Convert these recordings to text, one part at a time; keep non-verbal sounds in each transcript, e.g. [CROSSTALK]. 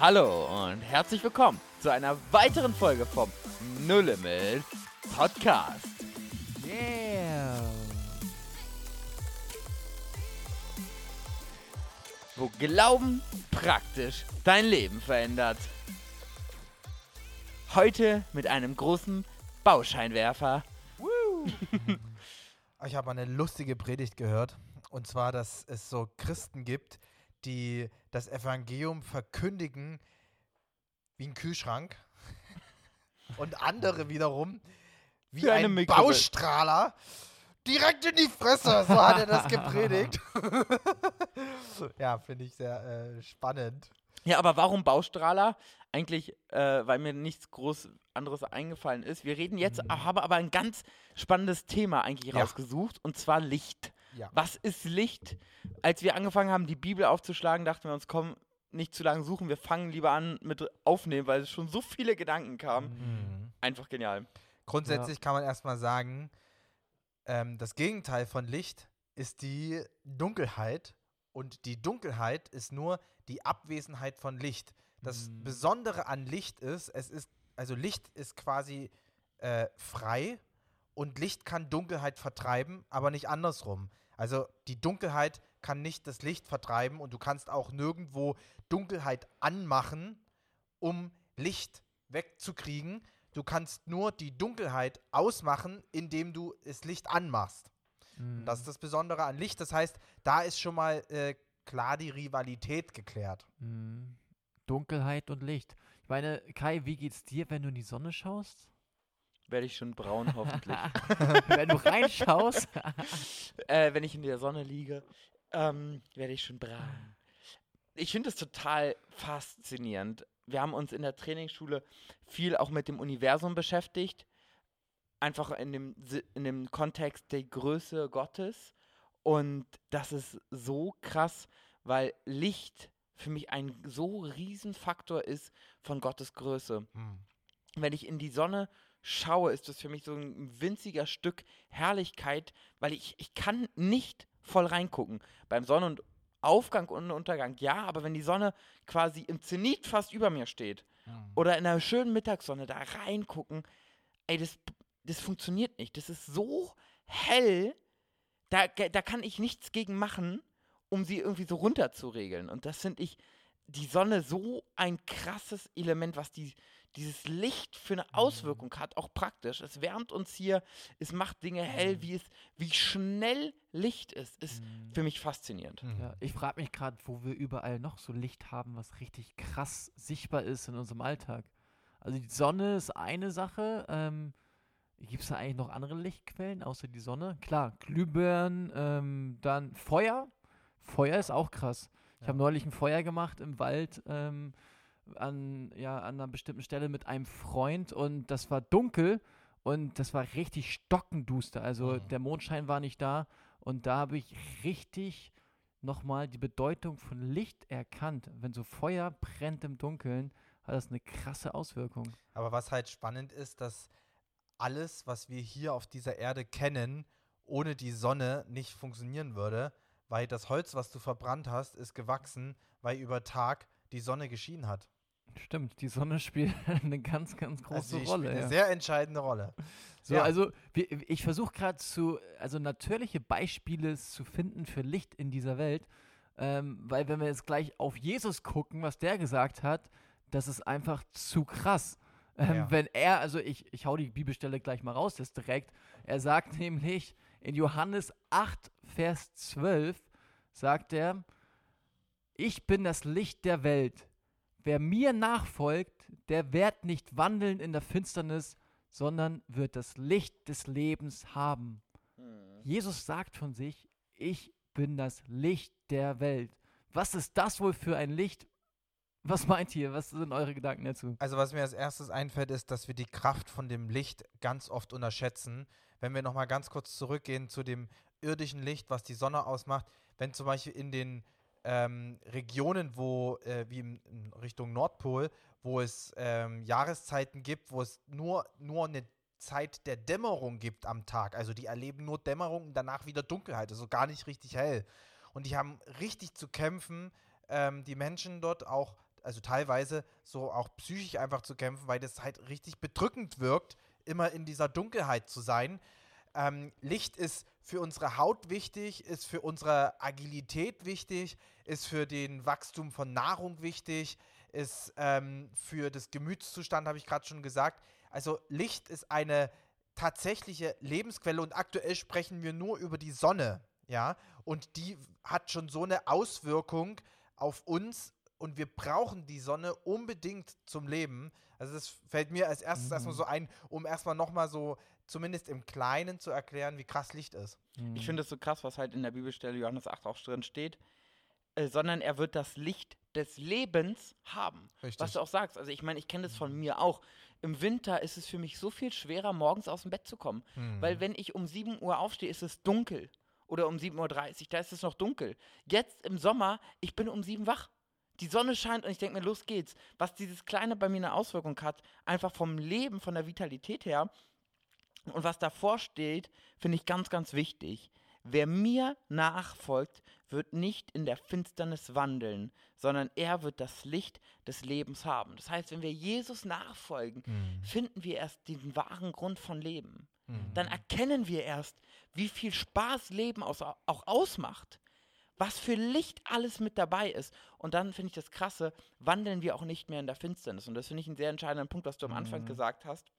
Hallo und herzlich willkommen zu einer weiteren Folge vom No Limit Podcast. Yeah. Wo Glauben praktisch dein Leben verändert. Heute mit einem großen Bauscheinwerfer. [LAUGHS] Ich habe eine lustige Predigt gehört. Und zwar, dass es so Christen gibt, die das Evangelium verkündigen wie ein Kühlschrank. [LAUGHS] Und andere wiederum wie eine ein. Baustrahler. Direkt in die Fresse, so hat er das gepredigt. [LAUGHS] ja, finde ich sehr äh, spannend. Ja, aber warum Baustrahler? Eigentlich, äh, weil mir nichts groß anderes eingefallen ist. Wir reden jetzt, habe aber ein ganz spannendes Thema eigentlich Ja. rausgesucht, und zwar Licht. Ja. Was ist Licht? Als wir angefangen haben, die Bibel aufzuschlagen, dachten wir uns, komm, nicht zu lange suchen, wir fangen lieber an mit aufnehmen, weil es schon so viele Gedanken kamen. Mhm. Einfach genial. Grundsätzlich kann man erstmal sagen, ähm, das Gegenteil von Licht ist die Dunkelheit. Und die Dunkelheit ist nur die Abwesenheit von Licht. Das Mhm. Besondere an Licht ist, es ist, also Licht ist quasi äh, frei und Licht kann Dunkelheit vertreiben, aber nicht andersrum. Also die Dunkelheit kann nicht das Licht vertreiben und du kannst auch nirgendwo Dunkelheit anmachen, um Licht wegzukriegen. Du kannst nur die Dunkelheit ausmachen, indem du das Licht anmachst. Und Das ist das Besondere an Licht. Das heißt, da ist schon mal äh, klar die Rivalität geklärt. Mhm. Dunkelheit und Licht. Ich meine, Kai, wie geht's dir, wenn du in die Sonne schaust? Werde ich schon braun, [LAUGHS] hoffentlich. [LAUGHS] wenn du reinschaust? [LAUGHS] äh, wenn ich in der Sonne liege, ähm, werde ich schon braun. Ich finde es total faszinierend. Wir haben uns in der Trainingsschule viel auch mit dem Universum beschäftigt. Einfach in dem, in dem Kontext der Größe Gottes. Und das ist so krass, weil Licht für mich ein so Riesenfaktor ist von Gottes Größe wenn ich in die Sonne schaue, ist das für mich so ein winziger Stück Herrlichkeit, weil ich, ich kann nicht voll reingucken. Beim Sonnenaufgang und Untergang, ja, aber wenn die Sonne quasi im Zenit fast über mir steht oder in einer schönen Mittagssonne da reingucken, ey, das, das funktioniert nicht. Das ist so hell, da, da kann ich nichts gegen machen, um sie irgendwie so runterzuregeln. Und das finde ich, die Sonne so ein krasses Element, was die, dieses Licht für eine Auswirkung hat, auch praktisch. Es wärmt uns hier, es macht Dinge hell, wie es, wie schnell Licht ist, ist für mich faszinierend. Mhm. ja, ich frage mich gerade, wo wir überall noch so Licht haben, was richtig krass sichtbar ist in unserem Alltag. Also die Sonne ist eine Sache. Ähm, Gibt es da eigentlich noch andere Lichtquellen außer die Sonne? Klar, Glühbirnen, ähm, dann Feuer. Feuer ist auch krass. Ich Ja. habe neulich ein Feuer gemacht im Wald ähm, an, ja, an einer bestimmten Stelle mit einem Freund und das war dunkel und das war richtig stockenduster. Also Mhm. der Mondschein war nicht da und da habe ich richtig nochmal die Bedeutung von Licht erkannt. Wenn so Feuer brennt im Dunkeln, hat das eine krasse Auswirkung. Aber was halt spannend ist, dass alles, was wir hier auf dieser Erde kennen, ohne die Sonne nicht funktionieren würde, weil das Holz, was du verbrannt hast, ist gewachsen, weil über Tag die Sonne geschienen hat. Stimmt, die Sonne spielt [LAUGHS] eine ganz, ganz große Also Rolle. spielt ja. eine sehr entscheidende Rolle. So, Ja. also ich versuche gerade zu, also natürliche Beispiele zu finden für Licht in dieser Welt, ähm, weil wenn wir jetzt gleich auf Jesus gucken, was der gesagt hat, das ist einfach zu krass. Ähm, Ja. Wenn er, also ich, ich hau die Bibelstelle gleich mal raus, das direkt, er sagt [LAUGHS] nämlich in Johannes 8, Vers 12, sagt er, ich bin das Licht der Welt. Wer mir nachfolgt, der wird nicht wandeln in der Finsternis, sondern wird das Licht des Lebens haben. Jesus sagt von sich, ich bin das Licht der Welt. Was ist das wohl für ein Licht? Was meint ihr? Was sind eure Gedanken dazu? Also was mir als erstes einfällt, ist, dass wir die Kraft von dem Licht ganz oft unterschätzen. Wenn wir nochmal ganz kurz zurückgehen zu dem irdischen Licht, was die Sonne ausmacht, wenn zum Beispiel in den ähm, Regionen, wo, äh, wie in, in Richtung Nordpol, wo es ähm, Jahreszeiten gibt, wo es nur, nur eine Zeit der Dämmerung gibt am Tag. Also die erleben nur Dämmerung und danach wieder Dunkelheit, also gar nicht richtig hell. Und die haben richtig zu kämpfen, ähm, die Menschen dort auch also teilweise so auch psychisch einfach zu kämpfen, weil das halt richtig bedrückend wirkt, immer in dieser Dunkelheit zu sein. Ähm, Licht ist für unsere Haut wichtig, ist für unsere Agilität wichtig, ist für den Wachstum von Nahrung wichtig, ist ähm, für das Gemütszustand, habe ich gerade schon gesagt. Also Licht ist eine tatsächliche Lebensquelle und aktuell sprechen wir nur über die Sonne, ja, und die hat schon so eine Auswirkung auf uns und wir brauchen die Sonne unbedingt zum Leben. Also das fällt mir als erstes Mhm. erstmal so ein, um erstmal nochmal so zumindest im Kleinen zu erklären, wie krass Licht ist. Ich finde es so krass, was halt in der Bibelstelle Johannes 8 auch drin steht. Äh, sondern er wird das Licht des Lebens haben. Richtig. Was du auch sagst. Also ich meine, ich kenne das von mir auch. Im Winter ist es für mich so viel schwerer, morgens aus dem Bett zu kommen. Hm. Weil wenn ich um 7 Uhr aufstehe, ist es dunkel. Oder um 7.30 Uhr, da ist es noch dunkel. Jetzt im Sommer, ich bin um 7 wach. Die Sonne scheint und ich denke mir, los geht's. Was dieses Kleine bei mir eine Auswirkung hat, einfach vom Leben, von der Vitalität her. Und was davor steht, finde ich ganz, ganz wichtig. Wer mir nachfolgt, wird nicht in der Finsternis wandeln, sondern er wird das Licht des Lebens haben. Das heißt, wenn wir Jesus nachfolgen, Hm. finden wir erst den wahren Grund von Leben. Hm. Dann erkennen wir erst, wie viel Spaß Leben auch ausmacht. Was für Licht alles mit dabei ist. Und dann finde ich das Krasse, wandeln wir auch nicht mehr in der Finsternis. Und das finde ich einen sehr entscheidenden Punkt, was du am Anfang Mhm. gesagt hast.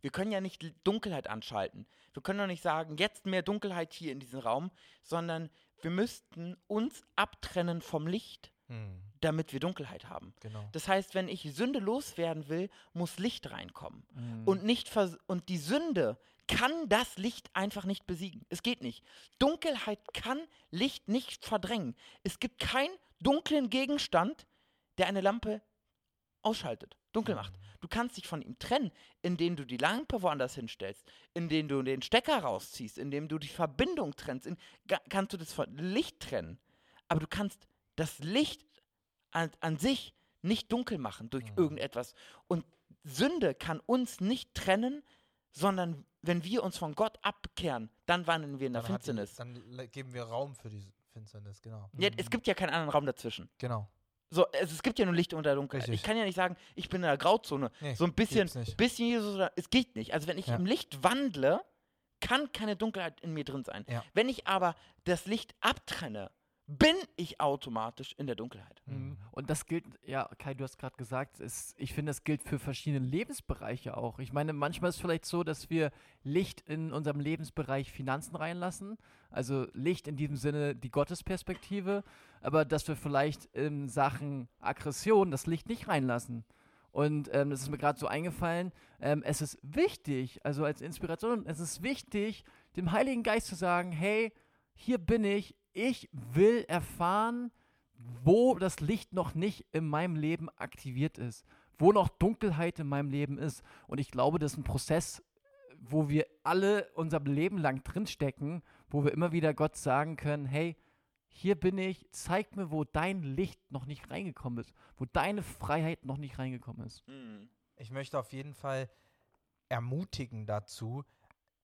Wir können ja nicht Dunkelheit anschalten. Wir können doch nicht sagen, jetzt mehr Dunkelheit hier in diesem Raum, sondern wir müssten uns abtrennen vom Licht, Hm. damit wir Dunkelheit haben. Genau. Das heißt, wenn ich Sünde loswerden will, muss Licht reinkommen. Mhm. Und, nicht und die Sünde kann das Licht einfach nicht besiegen. Es geht nicht. Dunkelheit kann Licht nicht verdrängen. Es gibt keinen dunklen Gegenstand, der eine Lampe ausschaltet, dunkel macht. Du kannst dich von ihm trennen, indem du die Lampe woanders hinstellst, indem du den Stecker rausziehst, indem du die Verbindung trennst. In, kannst du das von Licht trennen. Aber du kannst das Licht an, an sich nicht dunkel machen durch Mhm. irgendetwas. Und Sünde kann uns nicht trennen, sondern wenn wir uns von Gott abkehren, dann wandeln wir in der Dann, hat die, Finsternis. dann geben wir Raum für die Finsternis, genau. Ja, es gibt ja keinen anderen Raum dazwischen. Genau. So, also es gibt ja nur Licht unter Dunkelheit. Richtig. Ich kann ja nicht sagen, ich bin in der Grauzone. Nee, so ein bisschen, bisschen Jesus oder es geht nicht. Also wenn ich Ja. im Licht wandle, kann keine Dunkelheit in mir drin sein. Ja. Wenn ich aber das Licht abtrenne, bin ich automatisch in der Dunkelheit. Mhm. Und das gilt, ja, Kai, du hast gerade gesagt, es, ich finde, das gilt für verschiedene Lebensbereiche auch. Ich meine, manchmal ist es vielleicht so, dass wir Licht in unserem Lebensbereich Finanzen reinlassen. Also Licht in diesem Sinne die Gottesperspektive, aber dass wir vielleicht in Sachen Aggression das Licht nicht reinlassen. Und ähm, das ist mir gerade so eingefallen. Ähm, es ist wichtig, also als Inspiration, es ist wichtig, dem Heiligen Geist zu sagen: Hey, hier bin ich, ich will erfahren, wo das Licht noch nicht in meinem Leben aktiviert ist, wo noch Dunkelheit in meinem Leben ist. Und ich glaube, das ist ein Prozess, wo wir alle unser Leben lang drinstecken, wo wir immer wieder Gott sagen können, hey, hier bin ich, zeig mir, wo dein Licht noch nicht reingekommen ist, wo deine Freiheit noch nicht reingekommen ist. Ich möchte auf jeden Fall ermutigen dazu,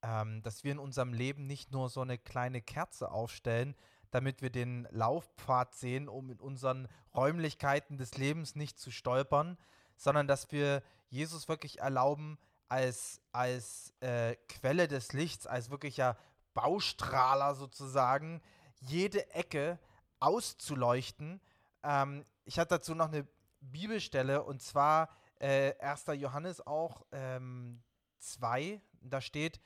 ähm, dass wir in unserem Leben nicht nur so eine kleine Kerze aufstellen, damit wir den Laufpfad sehen, um in unseren Räumlichkeiten des Lebens nicht zu stolpern, sondern dass wir Jesus wirklich erlauben, als, als äh, Quelle des Lichts, als wirklicher Baustrahler sozusagen, jede Ecke auszuleuchten. Ähm, ich hatte dazu noch eine Bibelstelle und zwar äh, 1. Johannes auch ähm, 2. Da steht,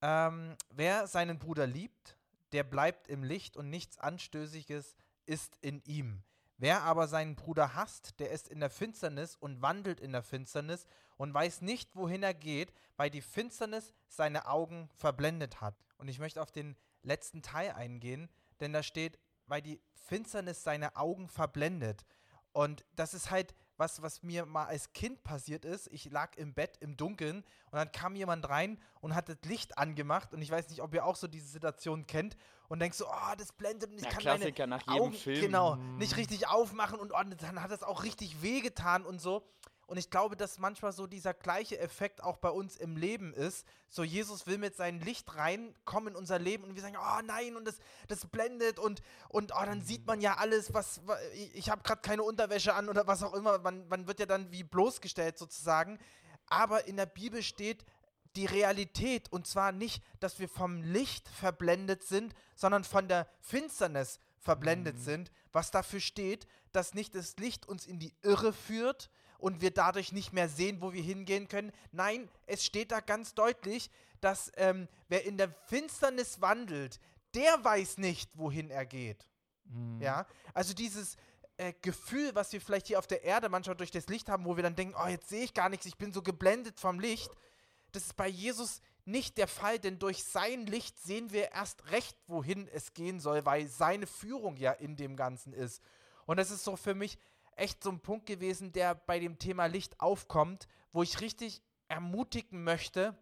ähm, wer seinen Bruder liebt, der bleibt im Licht und nichts Anstößiges ist in ihm. Wer aber seinen Bruder hasst, der ist in der Finsternis und wandelt in der Finsternis und weiß nicht, wohin er geht, weil die Finsternis seine Augen verblendet hat. Und ich möchte auf den letzten Teil eingehen, denn da steht, weil die Finsternis seine Augen verblendet. Und das ist halt was, was mir mal als Kind passiert ist. Ich lag im Bett im Dunkeln und dann kam jemand rein und hat das Licht angemacht. Und ich weiß nicht, ob ihr auch so diese Situation kennt und denkst so, oh, das blendet und ich Ja, kann meine Klassiker nach jedem Augen Film. genau nicht richtig aufmachen und oh, dann hat es auch richtig wehgetan und so. Und ich glaube, dass manchmal so dieser gleiche Effekt auch bei uns im Leben ist. So, Jesus will mit seinem Licht reinkommen in unser Leben und wir sagen, oh nein, und das, das blendet und, und oh, dann sieht man ja alles, was, wa- ich, habe gerade keine Unterwäsche an oder was auch immer. Man, man wird ja dann wie bloßgestellt sozusagen. Aber in der Bibel steht die Realität und zwar nicht, dass wir vom Licht verblendet sind, sondern von der Finsternis verblendet sind, was dafür steht, dass nicht das Licht uns in die Irre führt und wir dadurch nicht mehr sehen, wo wir hingehen können. Nein, es steht da ganz deutlich, dass ähm, wer in der Finsternis wandelt, der weiß nicht, wohin er geht. Mhm. Ja, also dieses äh, Gefühl, was wir vielleicht hier auf der Erde manchmal durch das Licht haben, wo wir dann denken, oh, jetzt sehe ich gar nichts, ich bin so geblendet vom Licht, das ist bei Jesus nicht der Fall, denn durch sein Licht sehen wir erst recht, wohin es gehen soll, weil seine Führung ja in dem Ganzen ist. Und das ist so für mich echt so ein Punkt gewesen, der bei dem Thema Licht aufkommt, wo ich richtig ermutigen möchte,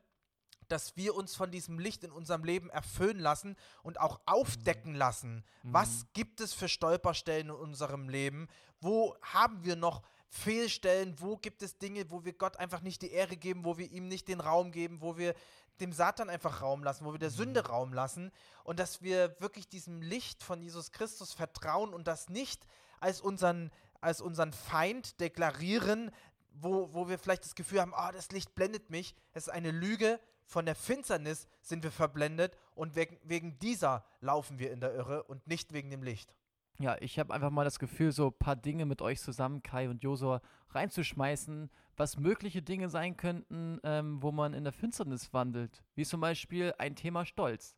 dass wir uns von diesem Licht in unserem Leben erfüllen lassen und auch aufdecken lassen. Was gibt es für Stolperstellen in unserem Leben? Wo haben wir noch Fehlstellen? Wo gibt es Dinge, wo wir Gott einfach nicht die Ehre geben, wo wir ihm nicht den Raum geben, wo wir dem Satan einfach Raum lassen, wo wir der Sünde Raum lassen und dass wir wirklich diesem Licht von Jesus Christus vertrauen und das nicht als unseren, als unseren Feind deklarieren, wo, wo wir vielleicht das Gefühl haben, ah, das Licht blendet mich. Es ist eine Lüge. Von der Finsternis sind wir verblendet und wegen, wegen dieser laufen wir in der Irre und nicht wegen dem Licht. Ja, ich habe einfach mal das Gefühl, so ein paar Dinge mit euch zusammen, Kai und Josua, reinzuschmeißen, was mögliche Dinge sein könnten, ähm, wo man in der Finsternis wandelt. Wie zum Beispiel ein Thema Stolz.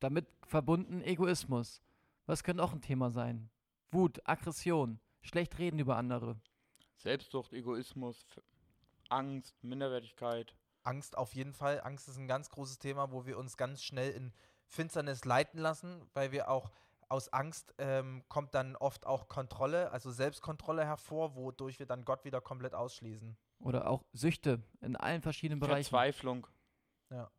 Damit verbunden Egoismus. Was könnte auch ein Thema sein? Wut, Aggression, schlecht reden über andere. Selbstsucht, Egoismus, Angst, Minderwertigkeit. Angst auf jeden Fall. Angst ist ein ganz großes Thema, wo wir uns ganz schnell in Finsternis leiten lassen, weil wir auch aus Angst ähm, kommt dann oft auch Kontrolle, also Selbstkontrolle hervor, wodurch wir dann Gott wieder komplett ausschließen. Oder auch Süchte in allen verschiedenen Bereichen. Verzweiflung. Ja.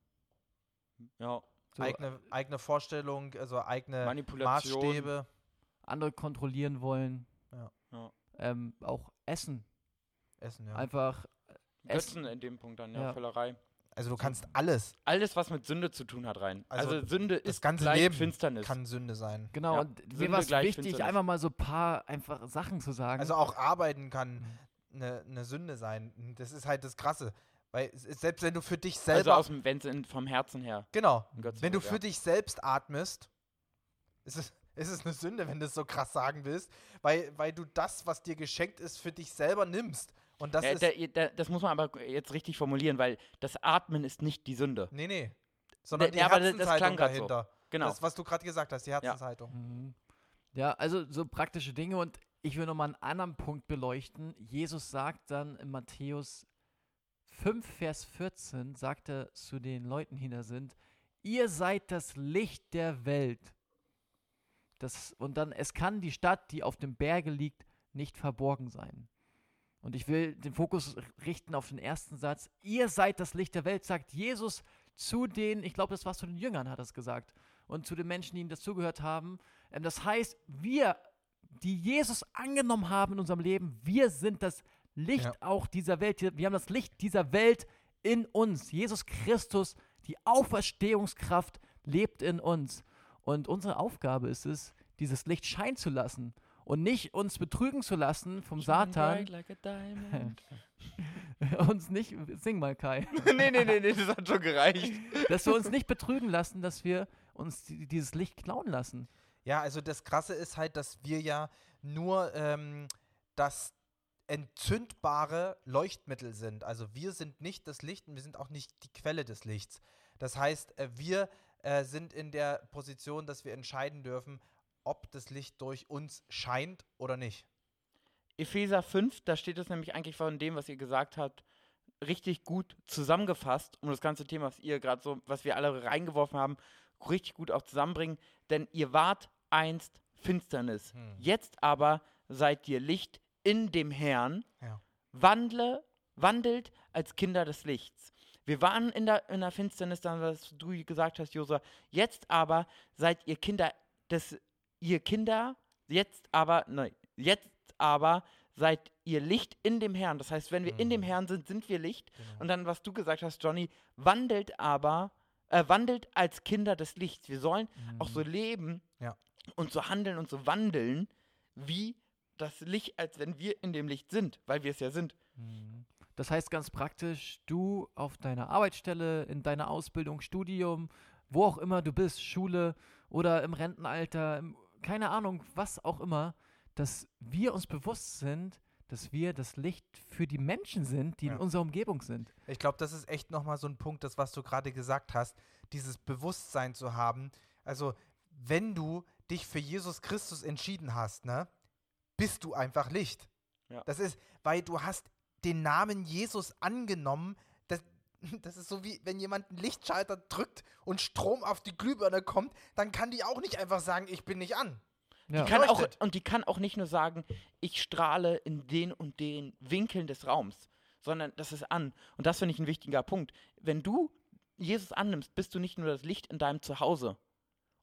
Ja. So, eigene, eigene Vorstellung, also eigene Manipulation. Maßstäbe. Andere kontrollieren wollen. Ja. Ja. Ähm, auch Essen. Essen, ja. Einfach Götzen in dem Punkt dann, ja, Ja. Völlerei. Also du kannst alles, Alles, was mit Sünde zu tun hat, rein. Also Also, Sünde das ist ganze gleich Leben Finsternis. kann Sünde sein. Genau, Ja, und mir Sünde war es wichtig, Finsternis. einfach mal so ein paar einfach Sachen zu sagen. Also auch arbeiten kann eine ne Sünde sein. Das ist halt das Krasse. Weil selbst wenn du für dich also selber. aus dem, wenn es vom Herzen her. genau. Wenn du ja. für dich selbst atmest, ist es, ist es eine Sünde, wenn du es so krass sagen willst. Weil, weil du das, was dir geschenkt ist, für dich selber nimmst. Und das Äh, ist. da, da, das muss man aber jetzt richtig formulieren, weil das Atmen ist nicht die Sünde. nee, nee. Sondern die ja, aber das- das Herzenshaltung klang grad so. dahinter. Genau. Das, was du gerade gesagt hast, die Herzenshaltung. Mhm. Ja, also so praktische Dinge und ich will nochmal einen anderen Punkt beleuchten. Jesus sagt dann in Matthäus 5, Vers 14, sagt er zu den Leuten, die da sind, ihr seid das Licht der Welt. Das, und dann, es kann die Stadt, die auf dem Berge liegt, nicht verborgen sein. Und ich will den Fokus richten auf den ersten Satz. Ihr seid das Licht der Welt, sagt Jesus zu den, ich glaube, das war zu den Jüngern, hat er es gesagt. Und zu den Menschen, die ihm dazugehört haben. Ähm, das heißt, wir, die Jesus angenommen haben in unserem Leben, wir sind das Licht Ja. auch dieser Welt. Wir haben das Licht dieser Welt in uns. Jesus Christus, die Auferstehungskraft lebt in uns. Und unsere Aufgabe ist es, dieses Licht scheinen zu lassen und nicht uns betrügen zu lassen vom Satan. Like [LAUGHS] uns nicht, sing mal Kai, [LAUGHS] nee, nee, nee, nee, das hat schon gereicht. [LAUGHS] dass wir uns nicht betrügen lassen, dass wir uns die- dieses Licht klauen lassen. Ja, also das Krasse ist halt, dass wir ja nur ähm, das entzündbare Leuchtmittel sind. Also wir sind nicht das Licht und wir sind auch nicht die Quelle des Lichts. Das heißt, äh, wir äh, sind in der Position, dass wir entscheiden dürfen, ob das Licht durch uns scheint oder nicht. Epheser 5, da steht es nämlich eigentlich von dem, was ihr gesagt habt, richtig gut zusammengefasst, um das ganze Thema, was ihr gerade so, was wir alle reingeworfen haben, richtig gut auch zusammenbringen. Denn ihr wart einst Finsternis. Hm. Jetzt aber seid ihr Licht in dem Herrn. Ja. Wandle, wandelt als Kinder des Lichts. Wir waren in der, in der Finsternis, dann, was du gesagt hast, Josua. Jetzt aber seid ihr Kinder des, ihr Kinder, jetzt aber, nein, jetzt aber seid ihr Licht in dem Herrn. Das heißt, wenn wir in dem Mhm. Herrn sind, sind wir Licht. Genau. Und dann, was du gesagt hast, Johnny, wandelt aber, äh, wandelt als Kinder des Lichts. Wir sollen auch so leben Ja. und so handeln und so wandeln, wie das Licht, als wenn wir in dem Licht sind, weil wir es ja sind. Mhm. Das heißt ganz praktisch, du auf deiner Arbeitsstelle, in deiner Ausbildung, Studium, wo auch immer du bist, Schule oder im Rentenalter, im, keine Ahnung, was auch immer, dass wir uns bewusst sind, dass wir das Licht für die Menschen sind, die Ja. in unserer Umgebung sind. Ich glaube, das ist echt nochmal so ein Punkt, das, was du gerade gesagt hast, dieses Bewusstsein zu haben. Also, wenn du dich für Jesus Christus entschieden hast, ne, bist du einfach Licht. Ja. Das ist, weil du hast den Namen Jesus angenommen. Das, [LAUGHS] das ist so wie, wenn jemand einen Lichtschalter drückt und Strom auf die Glühbirne kommt, dann kann die auch nicht einfach sagen, ich bin nicht an. Ja. Die kann auch, und die kann auch nicht nur sagen, ich strahle in den und den Winkeln des Raums, sondern das ist an. Und das finde ich ein wichtiger Punkt. Wenn du Jesus annimmst, bist du nicht nur das Licht in deinem Zuhause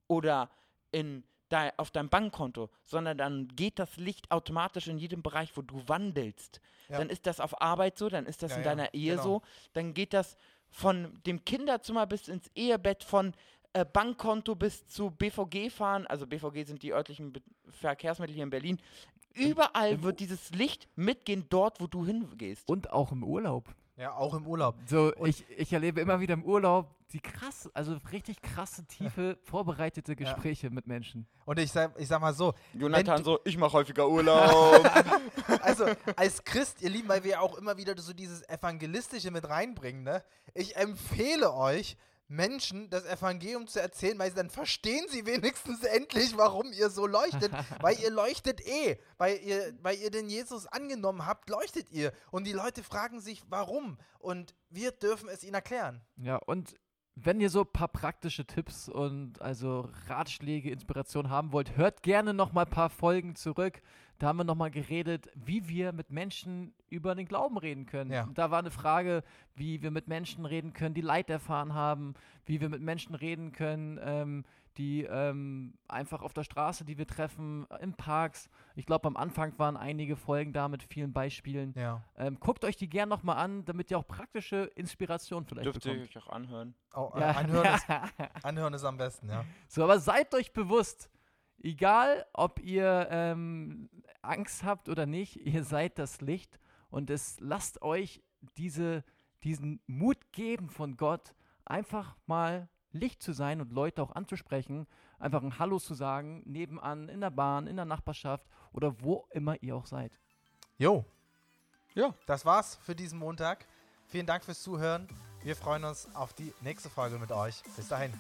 oder in auf deinem Bankkonto, sondern dann geht das Licht automatisch in jedem Bereich, wo du wandelst. Ja. Dann ist das auf Arbeit so, dann ist das Ja, in ja, deiner Ehe genau. so, dann geht das von dem Kinderzimmer bis ins Ehebett, von äh, Bankkonto bis zu BVG fahren, also BVG sind die örtlichen Be Verkehrsmittel hier in Berlin. Überall wird dieses Licht mitgehen, dort, wo du hingehst. Und auch im Urlaub. Ja, auch im Urlaub. So, ich, ich erlebe immer wieder im Urlaub die krass, also richtig krasse, tiefe, [LAUGHS] vorbereitete Gespräche mit Menschen. Und ich sag, ich sag mal so, Jonathan so, ich mache häufiger Urlaub. [LAUGHS] Also, als Christ, ihr Lieben, weil wir ja auch immer wieder so dieses Evangelistische mit reinbringen, ne? Ich empfehle euch, Menschen das Evangelium zu erzählen, weil dann verstehen sie wenigstens [LAUGHS] endlich, warum ihr so leuchtet. [LAUGHS] weil ihr leuchtet eh. Weil ihr, weil ihr den Jesus angenommen habt, leuchtet ihr. Und die Leute fragen sich, warum. Und wir dürfen es ihnen erklären. Ja, und wenn ihr so ein paar praktische Tipps und also Ratschläge, Inspiration haben wollt, hört gerne noch mal ein paar Folgen zurück. Da haben wir noch mal geredet, wie wir mit Menschen über den Glauben reden können. Ja. Da war eine Frage, wie wir mit Menschen reden können, die Leid erfahren haben, wie wir mit Menschen reden können, ähm, die ähm, einfach auf der Straße, die wir treffen, in Parks. Ich glaube, am Anfang waren einige Folgen da mit vielen Beispielen. Ja. Ähm, guckt euch die gern noch mal an, damit ihr auch praktische Inspiration vielleicht Dürft ihr bekommt. euch auch anhören. Oh, äh, Ja. anhören, ist, [LAUGHS] anhören ist am besten, ja. So, aber seid euch bewusst, egal ob ihr ähm, Angst habt oder nicht, [LAUGHS] ihr seid das Licht und es lasst euch diese, diesen Mut geben von Gott, einfach mal Licht zu sein und Leute auch anzusprechen, einfach ein Hallo zu sagen, nebenan, in der Bahn, in der Nachbarschaft oder wo immer ihr auch seid. Jo. Ja. Das war's für diesen Montag. Vielen Dank fürs Zuhören. Wir freuen uns auf die nächste Folge mit euch. Bis dahin.